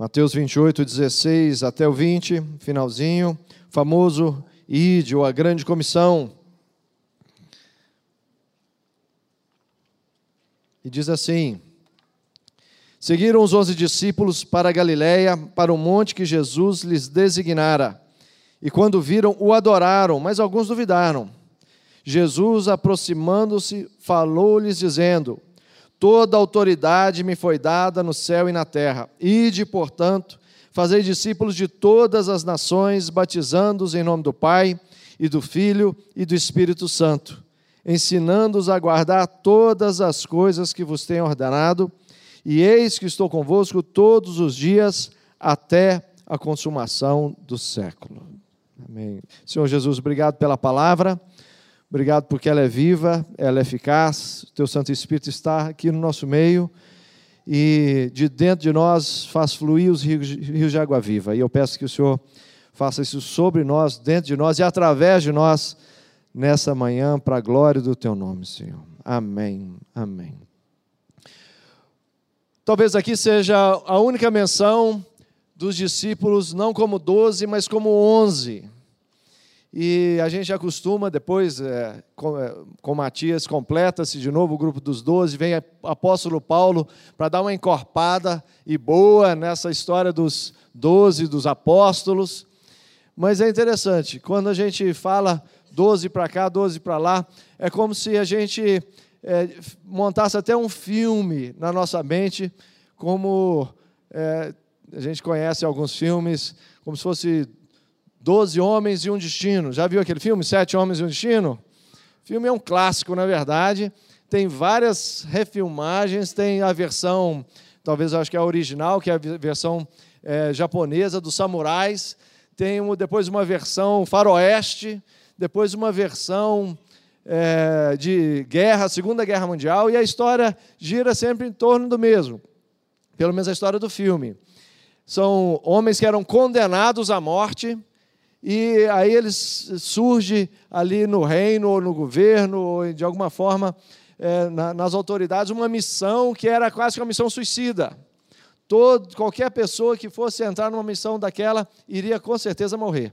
Mateus 28, 16 até o 20, finalzinho, famoso ou a grande comissão. E diz assim: Seguiram os onze discípulos para a Galiléia, para o monte que Jesus lhes designara. E quando viram, o adoraram, mas alguns duvidaram. Jesus, aproximando-se, falou-lhes, dizendo: Toda autoridade me foi dada no céu e na terra. Ide, portanto, fazei discípulos de todas as nações, batizando-os em nome do Pai, e do Filho e do Espírito Santo, ensinando-os a guardar todas as coisas que vos tenho ordenado e eis que estou convosco todos os dias até a consumação do século. Amém. Senhor Jesus, obrigado pela palavra. Obrigado porque ela é viva, ela é eficaz. O teu Santo Espírito está aqui no nosso meio e de dentro de nós faz fluir os rios, rios de água viva. E eu peço que o Senhor faça isso sobre nós, dentro de nós e através de nós nessa manhã, para a glória do teu nome, Senhor. Amém. Amém. Talvez aqui seja a única menção dos discípulos, não como doze, mas como onze. E a gente acostuma, depois, é, com, é, com Matias, completa-se de novo o grupo dos doze, vem apóstolo Paulo para dar uma encorpada e boa nessa história dos doze, dos apóstolos. Mas é interessante, quando a gente fala doze para cá, doze para lá, é como se a gente é, montasse até um filme na nossa mente, como é, a gente conhece alguns filmes, como se fosse Doze Homens e um Destino. Já viu aquele filme, Sete Homens e um Destino? O filme é um clássico, na verdade. Tem várias refilmagens, tem a versão, talvez eu acho que é a original, que é a versão é, japonesa dos samurais. Tem depois uma versão faroeste, depois uma versão é, de guerra, Segunda Guerra Mundial, e a história gira sempre em torno do mesmo, pelo menos a história do filme. São homens que eram condenados à morte, e aí eles surgem ali no reino, ou no governo, ou de alguma forma é, na, nas autoridades, uma missão que era quase que uma missão suicida. Todo, qualquer pessoa que fosse entrar numa missão daquela iria com certeza morrer.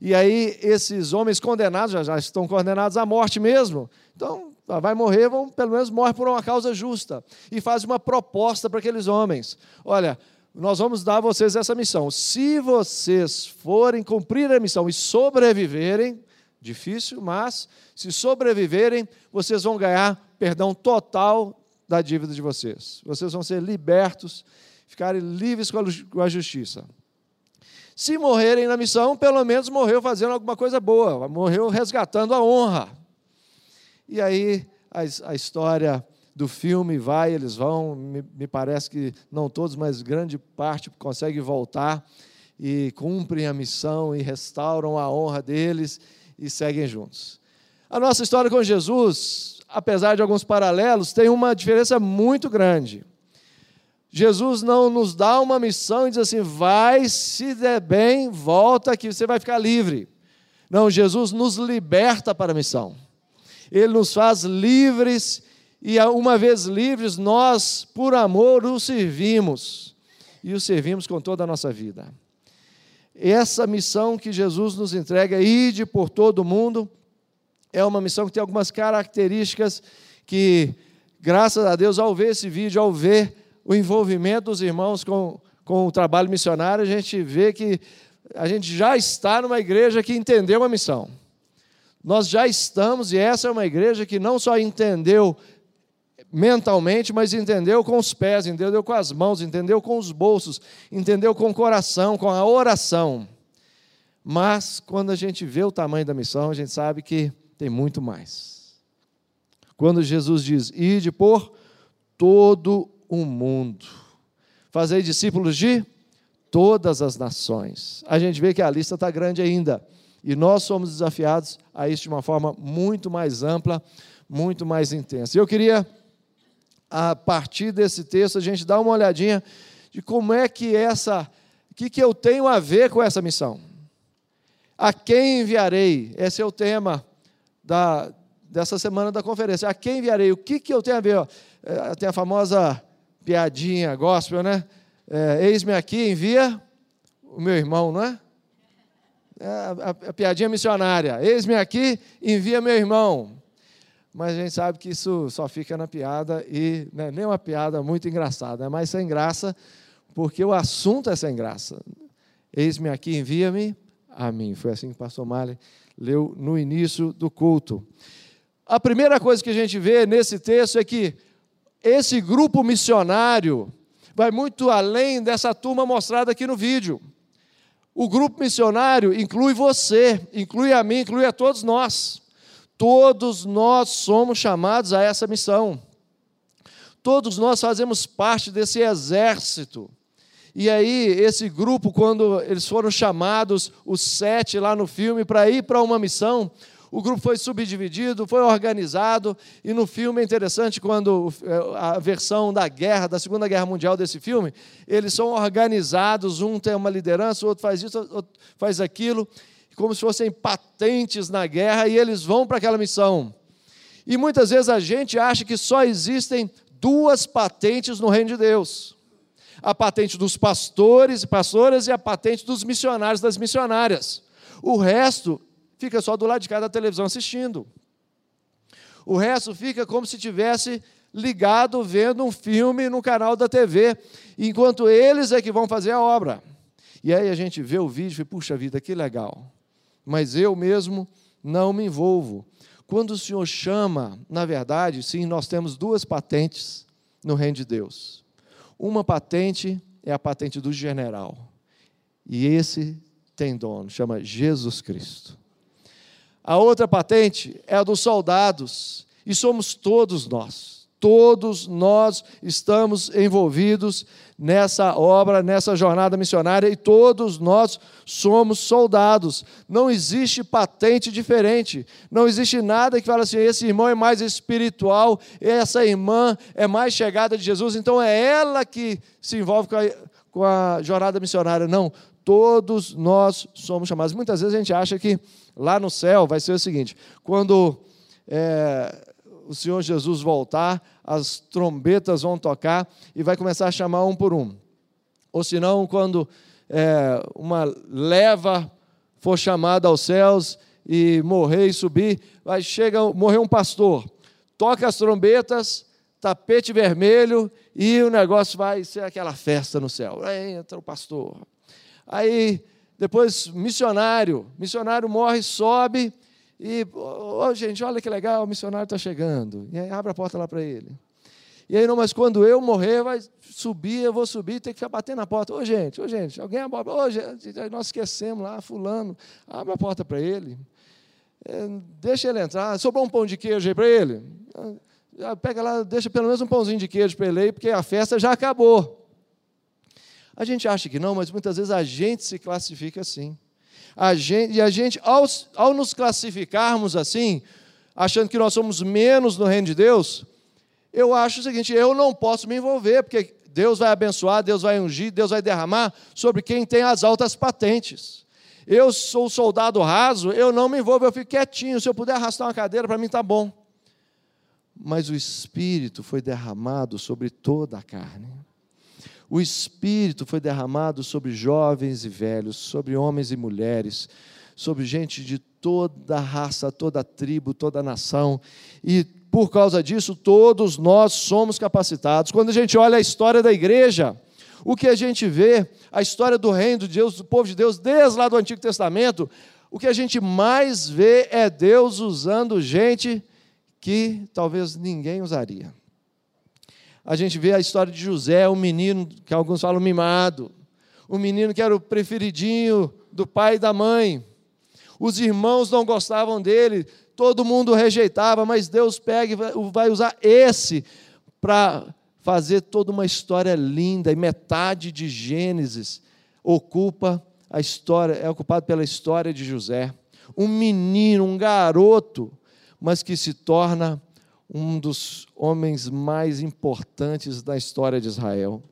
E aí esses homens condenados, já, já estão condenados à morte mesmo, então vai morrer, vão, pelo menos morre por uma causa justa. E faz uma proposta para aqueles homens. Olha, nós vamos dar a vocês essa missão. Se vocês forem cumprir a missão e sobreviverem, difícil, mas se sobreviverem, vocês vão ganhar perdão total da dívida de vocês. Vocês vão ser libertos, ficarem livres com a justiça. Se morrerem na missão, pelo menos morreu fazendo alguma coisa boa, morreu resgatando a honra. E aí a, a história do filme vai, eles vão, me, me, parece que não todos, mas grande parte consegue voltar e cumprem a missão e restauram a honra deles e seguem juntos. A nossa história com Jesus, apesar de alguns paralelos, tem uma diferença muito grande. Jesus não nos dá uma missão e diz assim: vai, se der bem, volta que você vai ficar livre. Não, Jesus nos liberta para a missão. Ele nos faz livres e, uma vez livres, nós, por amor, o servimos e o servimos com toda a nossa vida. Essa missão que Jesus nos entrega, ide por todo o mundo, é uma missão que tem algumas características que, graças a Deus, ao ver esse vídeo, ao ver o envolvimento dos irmãos com, com o trabalho missionário, a gente vê que a gente já está numa igreja que entendeu a missão. Nós já estamos, e essa é uma igreja que não só entendeu mentalmente, mas entendeu com os pés, entendeu com as mãos, entendeu com os bolsos, entendeu com o coração, com a oração. Mas quando a gente vê o tamanho da missão, a gente sabe que tem muito mais. Quando Jesus diz: "Ide por todo o mundo. Fazei discípulos de todas as nações. A gente vê que a lista está grande ainda. E nós somos desafiados a isso de uma forma muito mais ampla, muito mais intensa. Eu queria, a partir desse texto, a gente dar uma olhadinha de como é que essa, o que, que eu tenho a ver com essa missão. A quem enviarei? Esse é o tema da, dessa semana da conferência. A quem enviarei? O que, que eu tenho a ver? É, tem a famosa piadinha gospel, né? é, eis-me aqui, envia o meu irmão, não é? é a, a, a piadinha missionária. Eis-me aqui, envia meu irmão. Mas a gente sabe que isso só fica na piada e não é nem uma piada muito engraçada, é mais sem graça, porque o assunto é sem graça. Eis-me aqui, envia-me a mim. Foi assim que o pastor Mali leu no início do culto. A primeira coisa que a gente vê nesse texto é que esse grupo missionário vai muito além dessa turma mostrada aqui no vídeo. O grupo missionário inclui você, inclui a mim, inclui a todos nós. Todos nós somos chamados a essa missão. Todos nós fazemos parte desse exército. E aí, esse grupo, quando eles foram chamados, os sete lá no filme, para ir para uma missão, o grupo foi subdividido, foi organizado, e no filme é interessante quando é, a versão da guerra, da Segunda Guerra Mundial desse filme, eles são organizados, um tem uma liderança, o outro faz isso, outro faz aquilo, como se fossem patentes na guerra, e eles vão para aquela missão. E muitas vezes a gente acha que só existem duas patentes no reino de Deus. A patente dos pastores e pastoras e a patente dos missionários das missionárias. O resto fica só do lado de cá da televisão assistindo. O resto fica como se tivesse ligado vendo um filme no canal da TV, enquanto eles é que vão fazer a obra. E aí a gente vê o vídeo e puxa vida, que legal. Mas eu mesmo não me envolvo. Quando o Senhor chama, na verdade, sim, nós temos duas patentes no reino de Deus. Uma patente é a patente do general. E esse tem dono, chama Jesus Cristo. A outra patente é a dos soldados, e somos todos nós. Todos nós estamos envolvidos nessa obra, nessa jornada missionária, e todos nós somos soldados. Não existe patente diferente. Não existe nada que fale assim: esse irmão é mais espiritual, essa irmã é mais chegada de Jesus, então é ela que se envolve com a, com a jornada missionária. Não, todos nós somos chamados. Muitas vezes a gente acha que lá no céu vai ser o seguinte: quando é, o Senhor Jesus voltar, as trombetas vão tocar e vai começar a chamar um por um. Ou senão, quando é, uma leva for chamada aos céus e morrer e subir, vai chega morrer um pastor, toca as trombetas, tapete vermelho e o negócio vai ser aquela festa no céu. Aí entra o pastor. Aí depois, missionário. Missionário morre, sobe e, oh, gente, olha que legal, o missionário está chegando. E aí abre a porta lá para ele. E aí, não, mas quando eu morrer, vai subir, eu vou subir, tem que ficar batendo na porta. Ô, oh, gente, ô, oh, gente, alguém abre. Ô, gente, nós esquecemos lá, fulano. Abre a porta para ele. É, deixa ele entrar. Sobrou um pão de queijo aí para ele? Pega lá, deixa pelo menos um pãozinho de queijo para ele aí, porque a festa já acabou. A gente acha que não, mas muitas vezes a gente se classifica assim. A gente, e a gente, ao, ao nos classificarmos assim, achando que nós somos menos no reino de Deus, eu acho o seguinte: eu não posso me envolver, porque Deus vai abençoar, Deus vai ungir, Deus vai derramar sobre quem tem as altas patentes. Eu sou soldado raso, eu não me envolvo, eu fico quietinho. Se eu puder arrastar uma cadeira, para mim está bom. Mas o Espírito foi derramado sobre toda a carne. O Espírito foi derramado sobre jovens e velhos, sobre homens e mulheres, sobre gente de toda raça, toda tribo, toda nação. E por causa disso, todos nós somos capacitados. Quando a gente olha a história da igreja, o que a gente vê, a história do reino de Deus, do povo de Deus, desde lá do Antigo Testamento, o que a gente mais vê é Deus usando gente que talvez ninguém usaria a gente vê a história de José, um menino que alguns falam mimado, um menino que era o preferidinho do pai e da mãe. Os irmãos não gostavam dele, todo mundo rejeitava, mas Deus pega e vai usar esse para fazer toda uma história linda, e metade de Gênesis ocupa a história, é ocupado pela história de José. Um menino, um garoto, mas que se torna um dos homens mais importantes da história de Israel.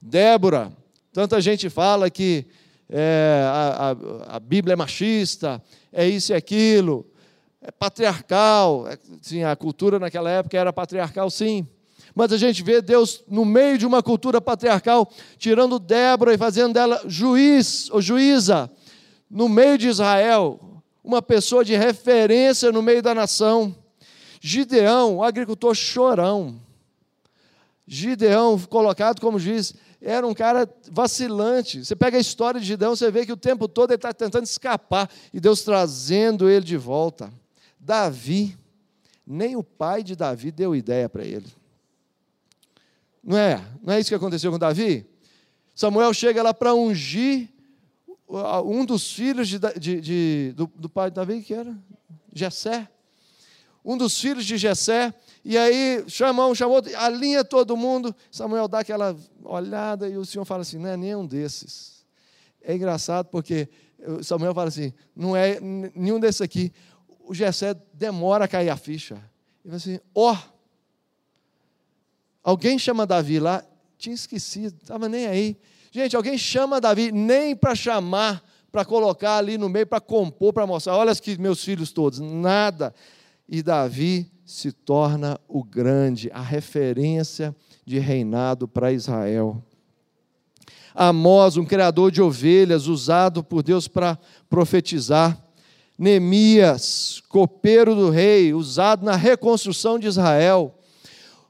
Débora, tanta gente fala que é, a, a, a, Bíblia é machista, é isso e aquilo, é patriarcal. É, sim, a cultura naquela época era patriarcal, sim. Mas a gente vê Deus no meio de uma cultura patriarcal, tirando Débora e fazendo dela juiz ou juíza no meio de Israel, uma pessoa de referência no meio da nação. Gideão, o agricultor chorão. Gideão, colocado como juiz, era um cara vacilante. Você pega a história de Gideão, você vê que o tempo todo ele está tentando escapar e Deus trazendo ele de volta. Davi, nem o pai de Davi deu ideia para ele. Não é? Não é isso que aconteceu com Davi? Samuel chega lá para ungir um dos filhos de, de, de, do, do, pai de Davi, que era Jessé. Um dos filhos de Jessé, e aí chamou, chamou, alinha todo mundo. Samuel dá aquela olhada e o Senhor fala assim: não é nenhum desses. É engraçado porque Samuel fala assim: não é nenhum desses aqui. O Jessé demora a cair a ficha. Ele fala assim: ó, oh, alguém chama Davi lá, tinha esquecido, estava nem aí. Gente, alguém chama Davi nem para chamar, para colocar ali no meio, para compor, para mostrar. Olha aqui, meus filhos todos, nada. E Davi se torna o grande, a referência de reinado para Israel. Amós, um criador de ovelhas, usado por Deus para profetizar. Neemias, copeiro do rei, usado na reconstrução de Israel.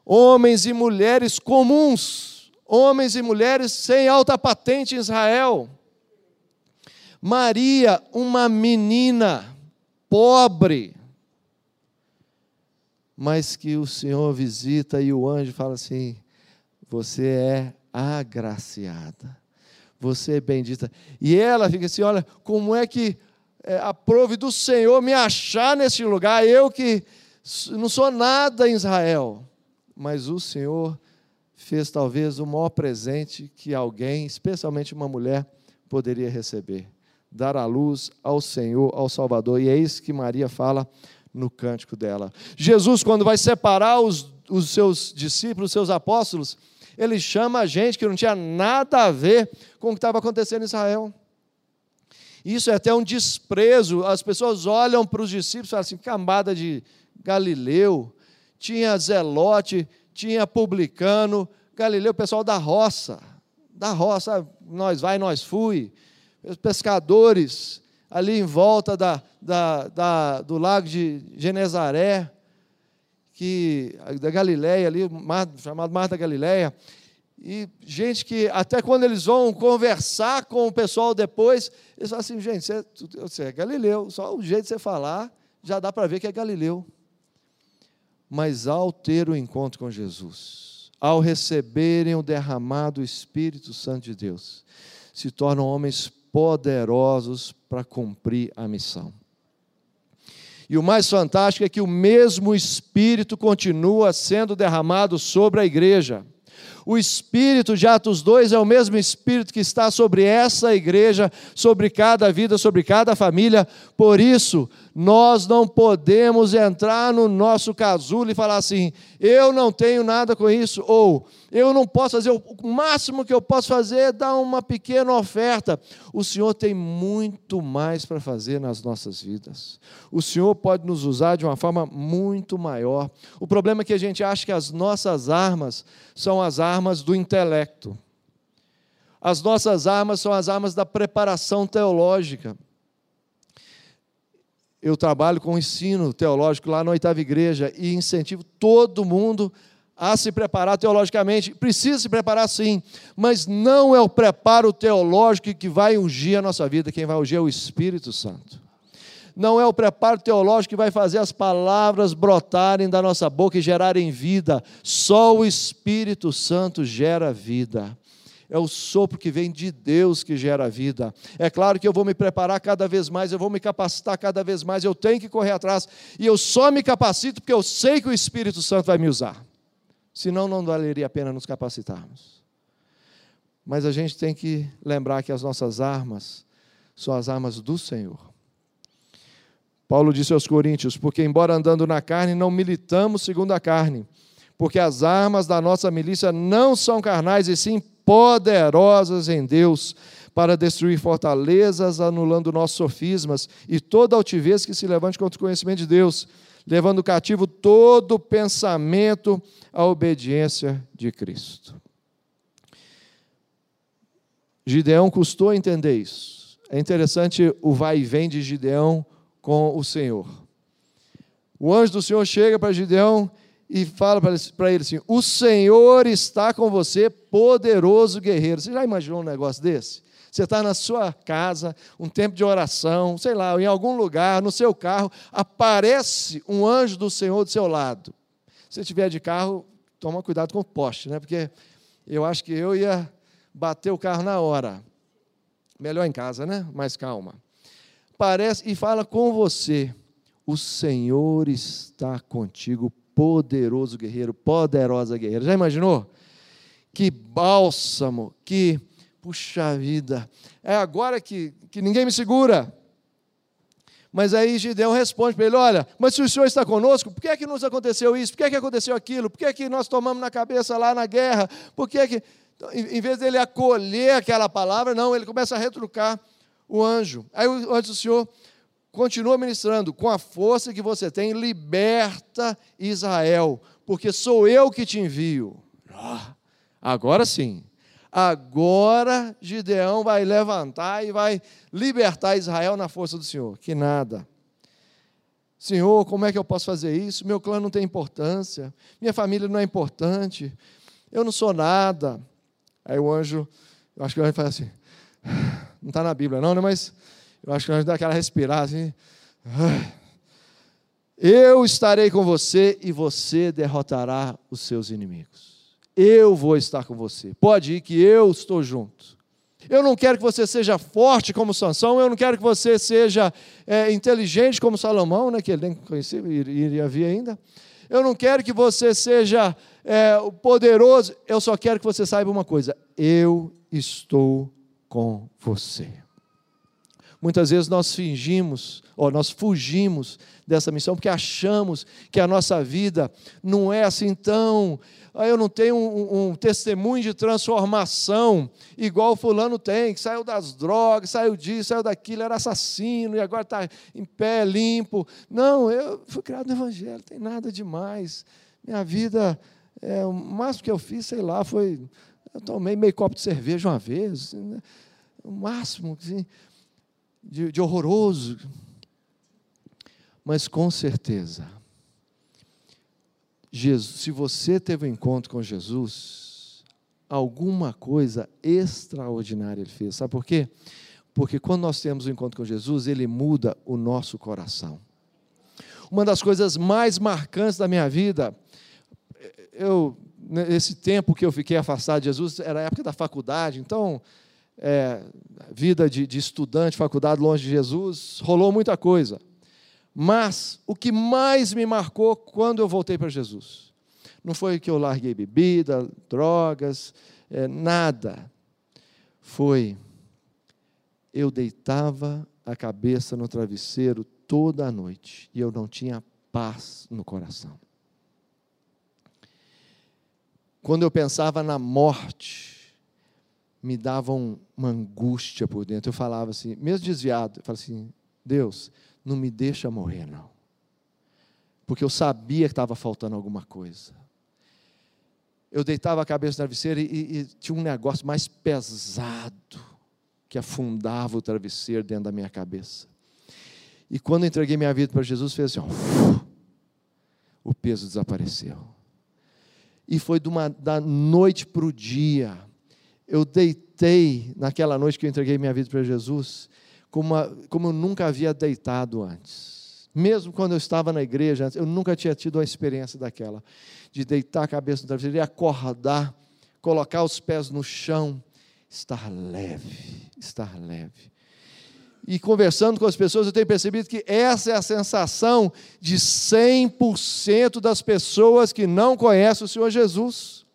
Homens e mulheres comuns, homens e mulheres sem alta patente em Israel. Maria, uma menina pobre, mas que o Senhor visita e o anjo fala assim: Você é agraciada, você é bendita. E ela fica assim: Olha, como é que é, aprove do Senhor me achar nesse lugar, eu que não sou nada em Israel, mas o Senhor fez talvez o maior presente que alguém, especialmente uma mulher, poderia receber: dar a luz ao Senhor, ao Salvador. E é isso que Maria fala no cântico dela. Jesus, quando vai separar os, os seus discípulos, os seus apóstolos, ele chama a gente que não tinha nada a ver com o que estava acontecendo em Israel. Isso é até um desprezo. As pessoas olham para os discípulos e falam assim: cambada de Galileu, tinha Zelote, tinha publicano, Galileu, pessoal da roça, da roça, nós vai, nós fui, pescadores ali em volta da, da, da, do lago de Genezaré, que, da Galileia ali, mar, chamado Mar da Galileia, e gente que até quando eles vão conversar com o pessoal depois, eles falam assim, gente, você, você é Galileu, só o jeito de você falar já dá para ver que é Galileu. Mas ao ter o encontro com Jesus, ao receberem o derramado Espírito Santo de Deus, se tornam homens poderosos para cumprir a missão. E o mais fantástico é que o mesmo Espírito continua sendo derramado sobre a igreja. O Espírito de Atos 2 é o mesmo Espírito que está sobre essa igreja, sobre cada vida, sobre cada família. Por isso, nós não podemos entrar no nosso casulo e falar assim: eu não tenho nada com isso, ou eu não posso fazer, o máximo que eu posso fazer é dar uma pequena oferta. O Senhor tem muito mais para fazer nas nossas vidas. O Senhor pode nos usar de uma forma muito maior. O problema é que a gente acha que as nossas armas são as armas do intelecto. As nossas armas são as armas da preparação teológica eu trabalho com ensino teológico lá na oitava igreja e incentivo todo mundo a se preparar teologicamente. Precisa se preparar sim, mas não é o preparo teológico que vai ungir a nossa vida, quem vai ungir é o Espírito Santo. Não é o preparo teológico que vai fazer as palavras brotarem da nossa boca e gerarem vida. Só o Espírito Santo gera vida é o sopro que vem de Deus que gera vida. É claro que eu vou me preparar cada vez mais, eu vou me capacitar cada vez mais, eu tenho que correr atrás, e eu só me capacito porque eu sei que o Espírito Santo vai me usar. Senão, não valeria a pena nos capacitarmos. Mas a gente tem que lembrar que as nossas armas são as armas do Senhor. Paulo disse aos Coríntios: Porque, embora andando na carne, não militamos segundo a carne, porque as armas da nossa milícia não são carnais, e sim poderosas em Deus para destruir fortalezas, anulando nossos sofismas e toda altivez que se levante contra o conhecimento de Deus, levando cativo todo pensamento à obediência de Cristo. Gideão custou entender isso. É interessante o vai e vem de Gideão com o Senhor. O anjo do Senhor chega para Gideão e fala para ele assim: O Senhor está com você, poderoso guerreiro. Você já imaginou um negócio desse? Você está na sua casa, um tempo de oração, sei lá, em algum lugar, no seu carro, aparece um anjo do Senhor do seu lado. Se estiver de carro, toma cuidado com o poste, né? Porque eu acho que eu ia bater o carro na hora. Melhor em casa, né? Mais calma. Parece e fala com você. O Senhor está contigo, poderoso guerreiro, poderosa guerreira. Já imaginou? Que bálsamo, que puxa vida, é agora que, que ninguém me segura. Mas aí Gideão responde para ele: Olha, mas se o Senhor está conosco, por que é que nos aconteceu isso? Por que é que aconteceu aquilo? Por que é que nós tomamos na cabeça lá na guerra? Por que é que. Então, em vez dele acolher aquela palavra, não, ele começa a retrucar o anjo. Aí o anjo do Senhor continua ministrando: com a força que você tem, liberta Israel, porque sou eu que te envio. Ah, agora sim. Agora Gideão vai levantar e vai libertar Israel na força do Senhor. Que nada. Senhor, como é que eu posso fazer isso? Meu clã não tem importância, minha família não é importante, eu não sou nada. Aí o anjo, eu acho que o anjo faz assim, não está na Bíblia não, né? mas eu acho que o anjo dá aquela respirada assim. Eu estarei com você e você derrotará os seus inimigos eu vou estar com você. Pode ir que eu estou junto. Eu não quero que você seja forte como Sansão, eu não quero que você seja é, inteligente como Salomão, né, que ele nem conhecia, iria vir ainda. Eu não quero que você seja é, poderoso, eu só quero que você saiba uma coisa: eu estou com você. Muitas vezes nós fingimos, ou nós fugimos dessa missão, porque achamos que a nossa vida não é assim tão ah, eu não tenho um, um, testemunho de transformação igual fulano tem, que saiu das drogas, saiu disso, saiu daquilo, era assassino e agora está em pé, limpo. Não, eu fui criado no Evangelho, não tem nada demais. Minha vida, é, o máximo que eu fiz, sei lá, foi. Eu tomei meio copo de cerveja uma vez, né? o máximo assim, de, de horroroso. Mas com certeza, Jesus, se você teve um encontro com Jesus, alguma coisa extraordinária ele fez. Sabe por quê? Porque quando nós temos um encontro com Jesus, ele muda o nosso coração. Uma das coisas mais marcantes da minha vida, eu esse tempo que eu fiquei afastado de Jesus era a época da faculdade, então é, vida de, de estudante, faculdade longe de Jesus, rolou muita coisa. Mas o que mais me marcou quando eu voltei para Jesus, não foi que eu larguei bebida, drogas, é, nada. Foi eu deitava a cabeça no travesseiro toda a noite e eu não tinha paz no coração. Quando eu pensava na morte, me dava uma angústia por dentro. Eu falava assim, mesmo desviado, eu falava assim: Deus, não me deixa morrer, não. Porque eu sabia que estava faltando alguma coisa. Eu deitava a cabeça no travesseiro e, e, tinha um negócio mais pesado que afundava o travesseiro dentro da minha cabeça. E quando entreguei minha vida para Jesus, fez assim: ó, o peso desapareceu. E foi uma, da noite para o dia. Eu deitei naquela noite que eu entreguei minha vida para Jesus como, como eu nunca havia deitado antes. Mesmo quando eu estava na igreja eu nunca tinha tido a experiência daquela, de deitar a cabeça no travesseiro e acordar, colocar os pés no chão, estar leve, estar leve. E conversando com as pessoas, eu tenho percebido que essa é a sensação de 100% das pessoas que não conhecem o Senhor Jesus.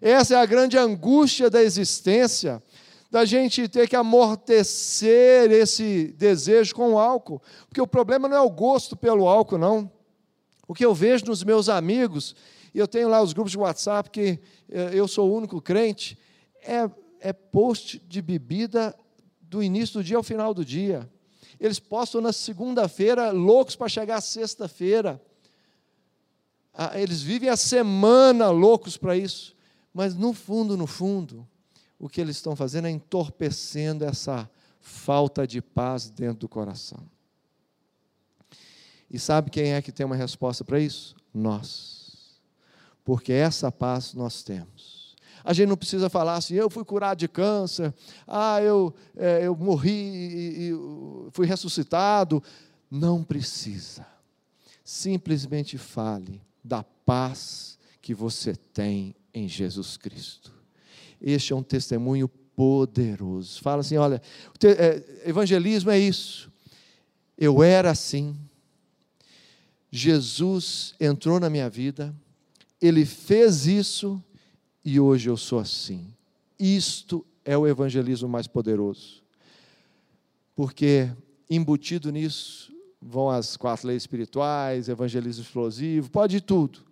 Essa é a grande angústia da existência da gente ter que amortecer esse desejo com o álcool. Porque o problema não é o gosto pelo álcool, não. O que eu vejo nos meus amigos, e eu tenho lá os grupos de WhatsApp que eh, eu sou o único crente, é, é post de bebida do início do dia ao final do dia. Eles postam na segunda-feira, loucos para chegar à sexta-feira. eles vivem a semana loucos para isso, mas no fundo, no fundo, o que eles estão fazendo é entorpecendo essa falta de paz dentro do coração. E sabe quem é que tem uma resposta para isso? Nós. Porque essa paz nós temos. A gente não precisa falar assim, eu fui curado de câncer, ah, eu, é, eu morri e, e fui ressuscitado. Não precisa. Simplesmente fale da paz que você tem em Jesus Cristo. Este é um testemunho poderoso. Fala assim: olha, é, evangelismo é isso. Eu era assim. Jesus entrou na minha vida, ele fez isso e hoje eu sou assim. Isto é o evangelismo mais poderoso. Porque embutido nisso vão as quatro leis espirituais, evangelismo explosivo, pode tudo.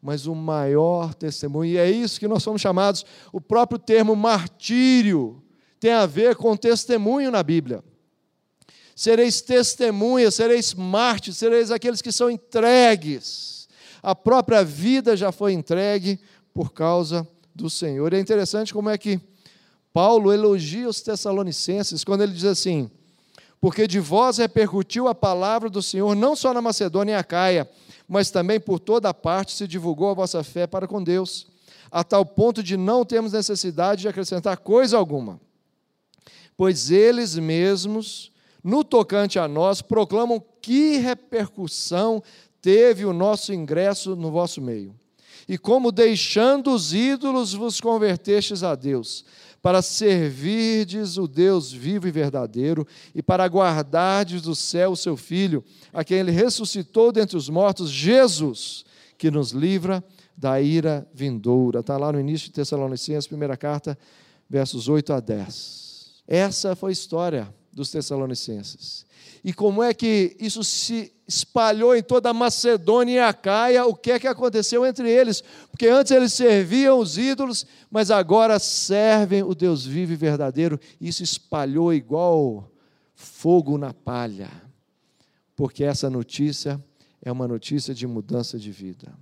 Mas o maior testemunho, e é isso que nós somos chamados, o próprio termo martírio tem a ver com testemunho na Bíblia. Sereis testemunhas, sereis mártires, sereis aqueles que são entregues. A própria vida já foi entregue por causa do Senhor. E é interessante como é que Paulo elogia os Tessalonicenses quando ele diz assim: porque de vós repercutiu a palavra do Senhor não só na Macedônia e Acaia, mas também por toda parte se divulgou a vossa fé para com Deus, a tal ponto de não termos necessidade de acrescentar coisa alguma. Pois eles mesmos, no tocante a nós, proclamam que repercussão teve o nosso ingresso no vosso meio. E como deixando os ídolos vos convertestes a Deus, para servirdes o Deus vivo e verdadeiro, e para guardardes do céu o seu Filho, a quem ele ressuscitou dentre os mortos, Jesus, que nos livra da ira vindoura. Está lá no início de Tessalonicenses, primeira carta, versos 8 a 10. Essa foi a história dos Tessalonicenses. E como é que isso se espalhou em toda a Macedônia e a Caia? O que é que aconteceu entre eles? Porque antes eles serviam os ídolos, mas agora servem o Deus vivo e verdadeiro. Isso espalhou igual fogo na palha. Porque essa notícia é uma notícia de mudança de vida.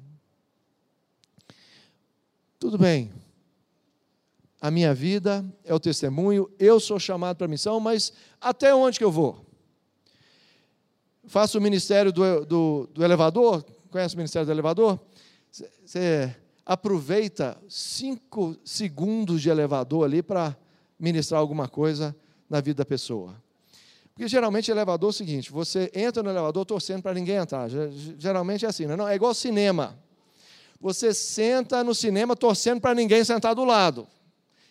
Tudo bem, a minha vida é o testemunho, eu sou chamado para a missão, mas até onde que eu vou? Faço o ministério do, do, do elevador, conhece o ministério do elevador? Você aproveita cinco segundos de elevador ali para ministrar alguma coisa na vida da pessoa. Porque geralmente elevador é o seguinte: você entra no elevador torcendo para ninguém entrar. Geralmente é assim, não é? Igual cinema. Você senta no cinema torcendo para ninguém sentar do lado.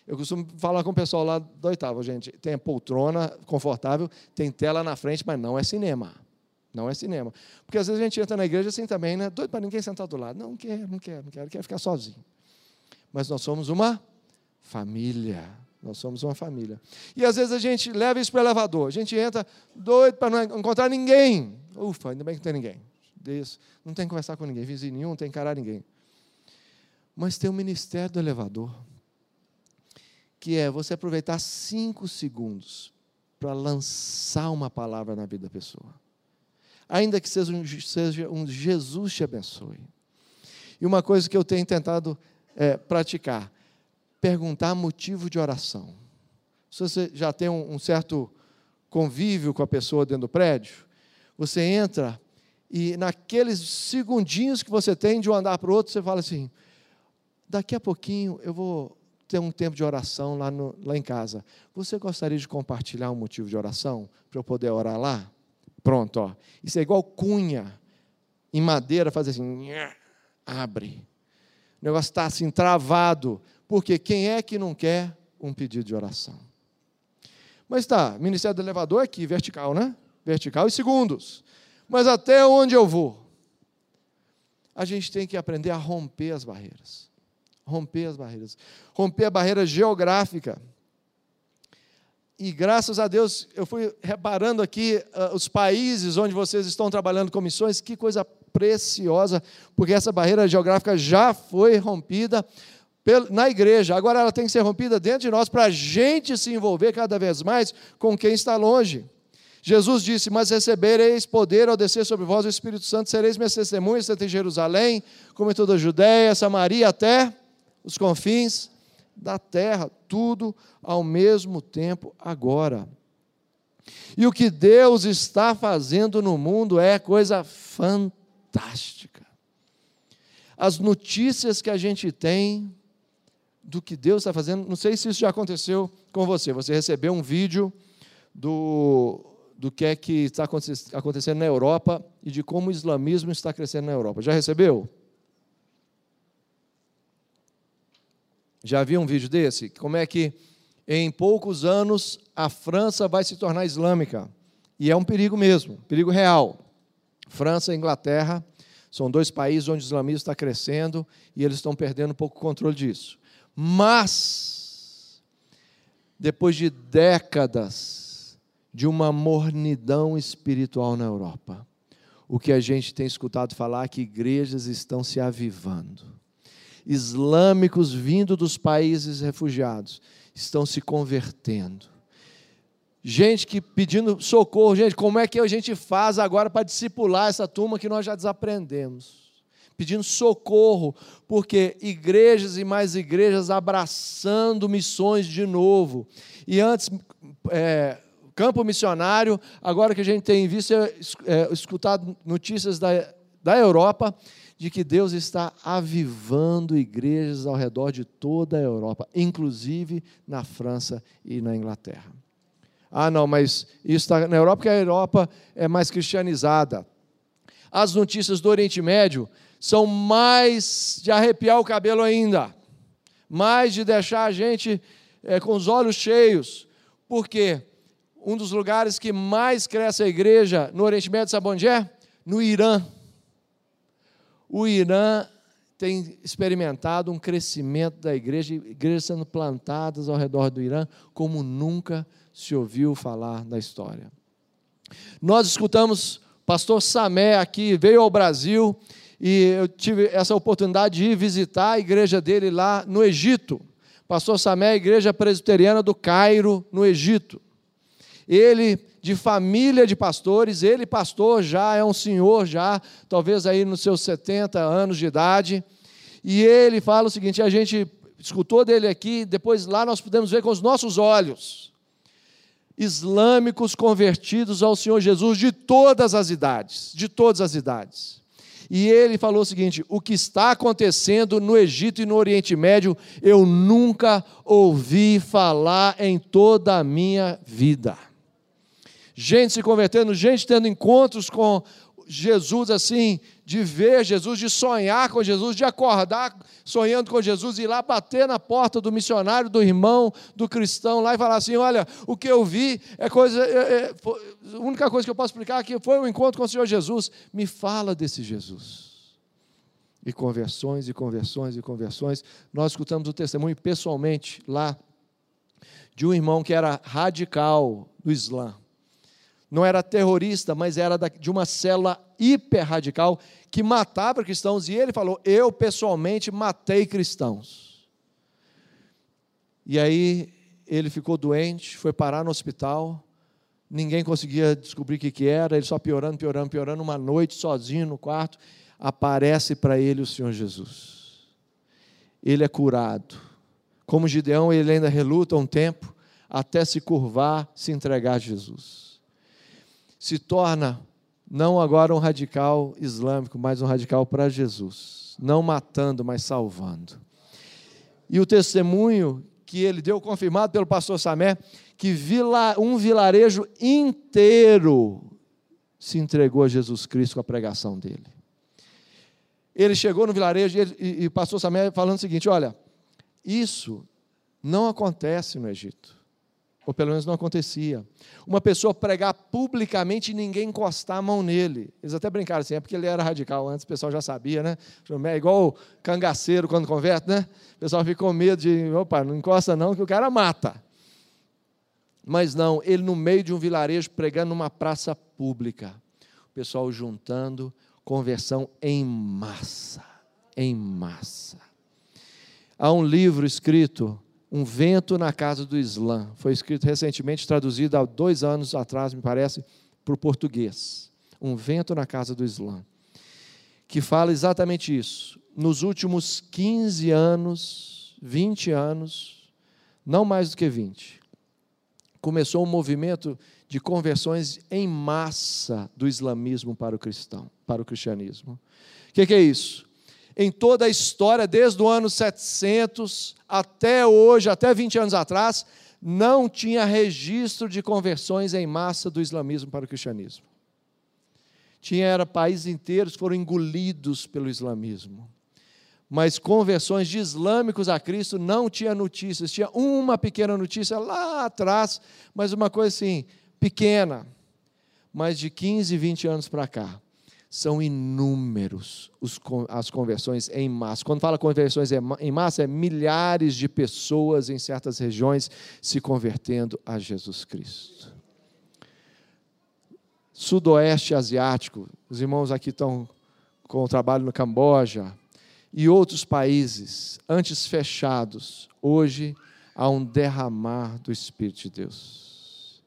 Eu costumo falar com o pessoal lá do oitavo, gente. Tem poltrona confortável, tem tela na frente, mas não é cinema. Não é cinema. Porque às vezes a gente entra na igreja assim também, né? Doido para ninguém sentar do lado. Não, não quero, não quero, não quero, quero ficar sozinho. Mas nós somos uma família. Nós somos uma família. E às vezes a gente leva isso para o elevador. A gente entra doido para não encontrar ninguém. Ufa, ainda bem que não tem ninguém. Isso. Não tem que conversar com ninguém, vizinho nenhum, não tem que encarar ninguém. Mas tem o ministério do elevador que é você aproveitar cinco segundos para lançar uma palavra na vida da pessoa. Ainda que seja um, seja um Jesus te abençoe. E uma coisa que eu tenho tentado é, praticar, perguntar motivo de oração. Se você já tem um, um certo convívio com a pessoa dentro do prédio, você entra e naqueles segundinhos que você tem de um andar para o outro, você fala assim: daqui a pouquinho eu vou ter um tempo de oração lá, no, lá em casa. Você gostaria de compartilhar um motivo de oração para eu poder orar lá? Pronto, ó. Isso é igual cunha em madeira, fazer assim, abre. O negócio está assim travado, porque quem é que não quer um pedido de oração? Mas tá, ministério do elevador é aqui, vertical, né? Vertical e segundos. Mas até onde eu vou? A gente tem que aprender a romper as barreiras romper as barreiras, romper a barreira geográfica. E graças a Deus, eu fui reparando aqui uh, os países onde vocês estão trabalhando com missões, que coisa preciosa, porque essa barreira geográfica já foi rompida na igreja, agora ela tem que ser rompida dentro de nós para a gente se envolver cada vez mais com quem está longe. Jesus disse: Mas recebereis poder ao descer sobre vós o Espírito Santo, sereis minhas testemunhas, tanto em Jerusalém, como em toda a Judéia, Samaria, até os confins da terra, tudo ao mesmo tempo agora. E o que Deus está fazendo no mundo é coisa fantástica. As notícias que a gente tem do que Deus está fazendo, não sei se isso já aconteceu com você. Você recebeu um vídeo do, do que é que está acontecendo na Europa e de como o islamismo está crescendo na Europa. Já recebeu? Já viu um vídeo desse? Como é que em poucos anos a França vai se tornar islâmica? E é um perigo mesmo, perigo real. França e Inglaterra são dois países onde o islamismo está crescendo e eles estão perdendo um pouco o controle disso. Mas, depois de décadas de uma mornidão espiritual na Europa, o que a gente tem escutado falar é que igrejas estão se avivando islâmicos vindo dos países refugiados estão se convertendo. Gente que pedindo socorro, gente, como é que a gente faz agora para discipular essa turma que nós já desaprendemos? Pedindo socorro, porque igrejas e mais igrejas abraçando missões de novo. E antes, é, campo missionário, agora que a gente tem visto, é, é, escutado notícias da, da Europa, de que Deus está avivando igrejas ao redor de toda a Europa, inclusive na França e na Inglaterra. Ah, não, mas isso está na Europa, porque a Europa é mais cristianizada. As notícias do Oriente Médio são mais de arrepiar o cabelo ainda, mais de deixar a gente é, com os olhos cheios, porque um dos lugares que mais cresce a igreja no Oriente Médio, sabe onde é? No Irã. O Irã tem experimentado um crescimento da igreja, igrejas sendo plantadas ao redor do Irã, como nunca se ouviu falar na história. Nós escutamos pastor Samé aqui, veio ao Brasil, e eu tive essa oportunidade de ir visitar a igreja dele lá no Egito. Pastor Samé, a igreja presbiteriana do Cairo, no Egito. Ele de família de pastores, ele pastor já, é um senhor já, talvez aí nos seus 70 anos de idade, e ele fala o seguinte, a gente escutou dele aqui, depois lá nós pudemos ver com os nossos olhos, islâmicos convertidos ao Senhor Jesus de todas as idades, de todas as idades. E ele falou o seguinte: o que está acontecendo no Egito e no Oriente Médio, eu nunca ouvi falar em toda a minha vida gente se convertendo, gente tendo encontros com Jesus assim, de ver Jesus, de sonhar com Jesus, de acordar sonhando com Jesus, ir lá bater na porta do missionário, do irmão, do cristão, lá e falar assim: olha, o que eu vi é coisa. É, é, a única coisa que eu posso explicar aqui foi um encontro com o Senhor Jesus. Me fala desse Jesus. E conversões, e conversões, e conversões. Nós escutamos o testemunho pessoalmente lá de um irmão que era radical do Islã não era terrorista, mas era de uma célula hiper radical que matava cristãos, e ele falou: Eu pessoalmente matei cristãos. E aí ele ficou doente, foi parar no hospital, ninguém conseguia descobrir o que, que era, ele só piorando, piorando, piorando. Uma noite, sozinho no quarto, aparece para ele o Senhor Jesus. Ele é curado. Como Gideão, ele ainda reluta um tempo até se curvar, se entregar a Jesus se torna não agora um radical islâmico, mas um radical para Jesus, não matando, mas salvando. E o testemunho que ele deu, confirmado pelo pastor Samé, que um vilarejo inteiro se entregou a Jesus Cristo com a pregação dele. Ele chegou no vilarejo e, ele, e, e pastor Samé falando o seguinte: olha, isso não acontece no Egito ou pelo menos não acontecia. Uma pessoa pregar publicamente e ninguém encostar a mão nele. Eles até brincaram assim, é porque ele era radical antes, o pessoal já sabia, né? É igual o cangaceiro quando converte, né? O pessoal fica com medo de, opa, não encosta não, que o cara mata. Mas não, ele no meio de um vilarejo pregando numa praça pública. O pessoal juntando, conversão em massa, em massa. Há um livro escrito Um vento na casa do Islã. Foi escrito recentemente, traduzido há dois anos atrás, me parece, para o português. Um vento na casa do Islã. Que fala exatamente isso. Nos últimos 15 anos, 20 anos, não mais do que 20, começou um movimento de conversões em massa do islamismo para o cristão, para o cristianismo. O que, que é isso? Em toda a história, desde o ano 700 até hoje, até 20 anos atrás, não tinha registro de conversões em massa do islamismo para o cristianismo. Tinha era países inteiros que foram engolidos pelo islamismo mas conversões de islâmicos a Cristo não tinha notícias. Tinha uma pequena notícia lá atrás, mas uma coisa assim, pequena. Mas de 15, 20 anos para cá, são inúmeros os, as conversões em massa. Quando fala conversões em massa, é milhares de pessoas em certas regiões se convertendo a Jesus Cristo. Sudoeste asiático, os irmãos aqui estão com o trabalho no Camboja, e outros países, antes fechados, hoje há um derramar do Espírito de Deus.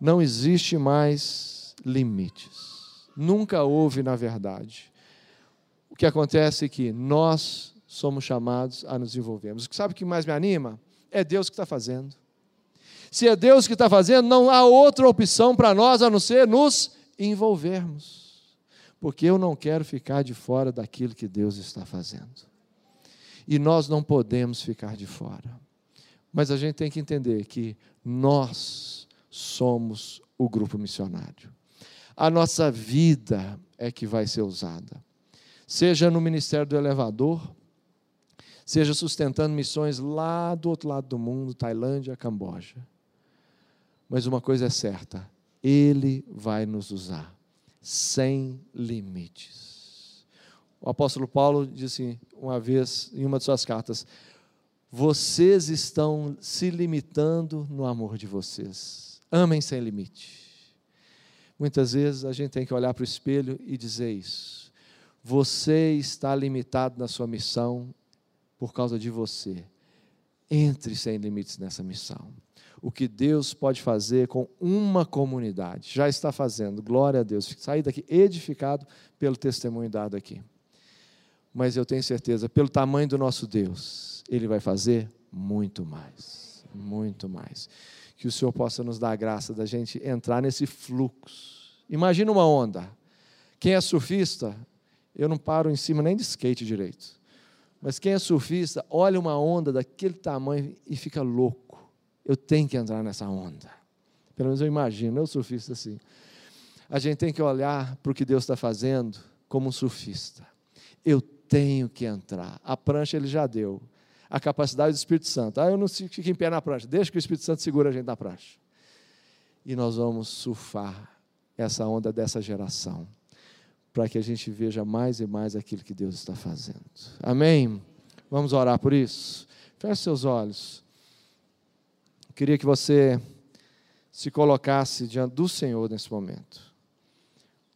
Não existe mais limites. Nunca houve, na verdade. O que acontece é que nós somos chamados a nos envolvermos. Sabe o que mais me anima? É Deus que está fazendo. Se é Deus que está fazendo, não há outra opção para nós a não ser nos envolvermos porque eu não quero ficar de fora daquilo que Deus está fazendo. E nós não podemos ficar de fora. Mas a gente tem que entender que nós somos o grupo missionário. A nossa vida é que vai ser usada. Seja no ministério do elevador, seja sustentando missões lá do outro lado do mundo, Tailândia, Camboja. Mas uma coisa é certa, Ele vai nos usar sem limites. O apóstolo Paulo disse uma vez em uma de suas cartas: Vocês estão se limitando no amor de vocês. Amem sem limite. Muitas vezes a gente tem que olhar para o espelho e dizer isso. Você está limitado na sua missão por causa de você. Entre sem limites nessa missão o que Deus pode fazer com uma comunidade. Já está fazendo, glória a Deus. Sair daqui edificado pelo testemunho dado aqui. Mas eu tenho certeza, pelo tamanho do nosso Deus, Ele vai fazer muito mais. Muito mais. Que o Senhor possa nos dar a graça da gente entrar nesse fluxo. Imagina uma onda. Quem é surfista, eu não paro em cima nem de skate direito. Mas quem é surfista, olha uma onda daquele tamanho e fica louco eu tenho que entrar nessa onda. Pelo menos eu imagino, eu surfista assim. A gente tem que olhar para o que Deus está fazendo como um surfista. Eu tenho que entrar. A prancha ele já deu. A capacidade do Espírito Santo. Ah, eu não fico em pé na prancha. Deixa que o Espírito Santo segura a gente na prancha. E nós vamos surfar essa onda dessa geração. Para que a gente veja mais e mais aquilo que Deus está fazendo. Amém? Vamos orar por isso? Feche seus olhos. Queria que você se colocasse diante do Senhor nesse momento.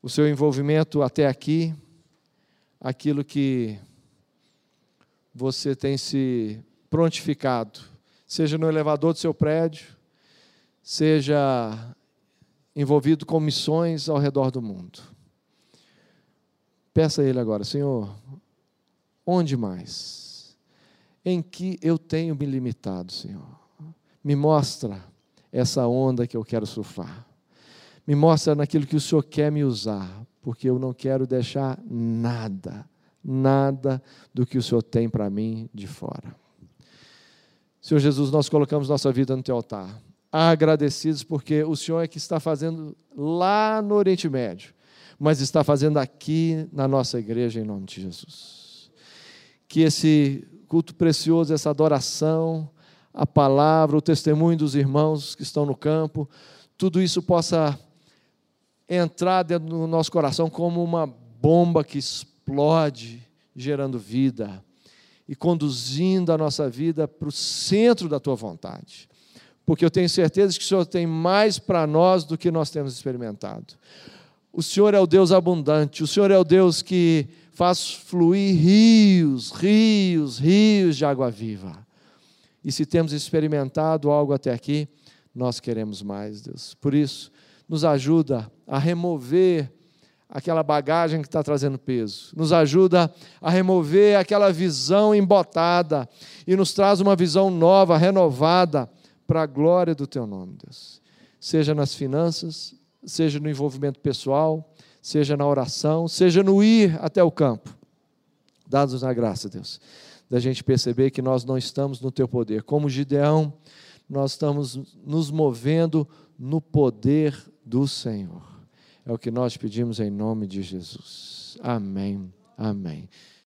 O seu envolvimento até aqui, aquilo que você tem se prontificado, seja no elevador do seu prédio, seja envolvido com missões ao redor do mundo. Peça a Ele agora, Senhor, onde mais? Em que eu tenho me limitado, Senhor? Me mostra essa onda que eu quero surfar. Me mostra naquilo que o Senhor quer me usar, porque eu não quero deixar nada, nada do que o Senhor tem para mim de fora. Senhor Jesus, nós colocamos nossa vida no teu altar, agradecidos porque o Senhor é que está fazendo lá no Oriente Médio, mas está fazendo aqui na nossa igreja em nome de Jesus. Que esse culto precioso, essa adoração, a palavra, o testemunho dos irmãos que estão no campo, tudo isso possa entrar dentro do nosso coração como uma bomba que explode, gerando vida e conduzindo a nossa vida para o centro da tua vontade. Porque eu tenho certeza que o Senhor tem mais para nós do que nós temos experimentado. O Senhor é o Deus abundante, o Senhor é o Deus que faz fluir rios, rios, rios de água viva. E se temos experimentado algo até aqui, nós queremos mais, Deus. Por isso, nos ajuda a remover aquela bagagem que está trazendo peso, nos ajuda a remover aquela visão embotada e nos traz uma visão nova, renovada, para a glória do Teu nome, Deus. Seja nas finanças, seja no envolvimento pessoal, seja na oração, seja no ir até o campo. Dados na graça, Deus, da gente perceber que nós não estamos no Teu poder. Como Gideão, nós estamos nos movendo no poder do Senhor. É o que nós pedimos em nome de Jesus. Amém. Amém.